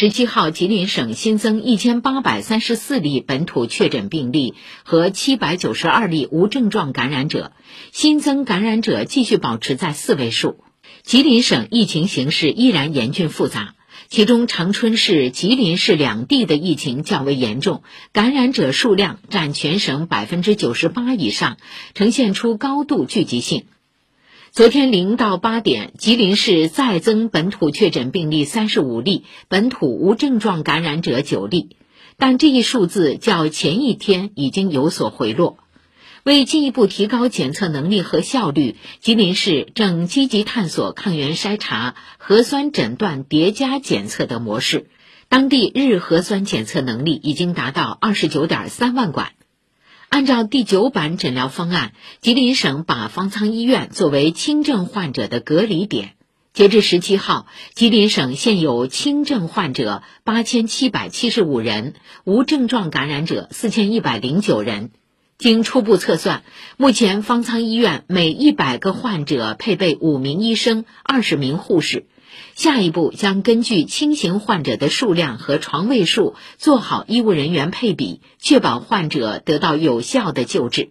十七号，吉林省新增一千八百三十四例本土确诊病例和七百九十二例无症状感染者，新增感染者继续保持在四位数。吉林省疫情形势依然严峻复杂，其中长春市、吉林市两地的疫情较为严重，感染者数量占全省百分之九十八以上，呈现出高度聚集性。昨天零到八点，吉林市再增本土确诊病例三十五例，本土无症状感染者九例，但这一数字较前一天已经有所回落。为进一步提高检测能力和效率，吉林市正积极探索抗原筛查、核酸诊断叠加检测的模式。当地日核酸检测能力已经达到二十九点三万管。按照第九版诊疗方案，吉林省把方舱医院作为轻症患者的隔离点。截至十七号，吉林省现有轻症患者八千七百七十五人，无症状感染者四千一百零九人。经初步测算，目前方舱医院每一百个患者配备五名医生、二十名护士。下一步将根据轻型患者的数量和床位数，做好医务人员配比，确保患者得到有效的救治。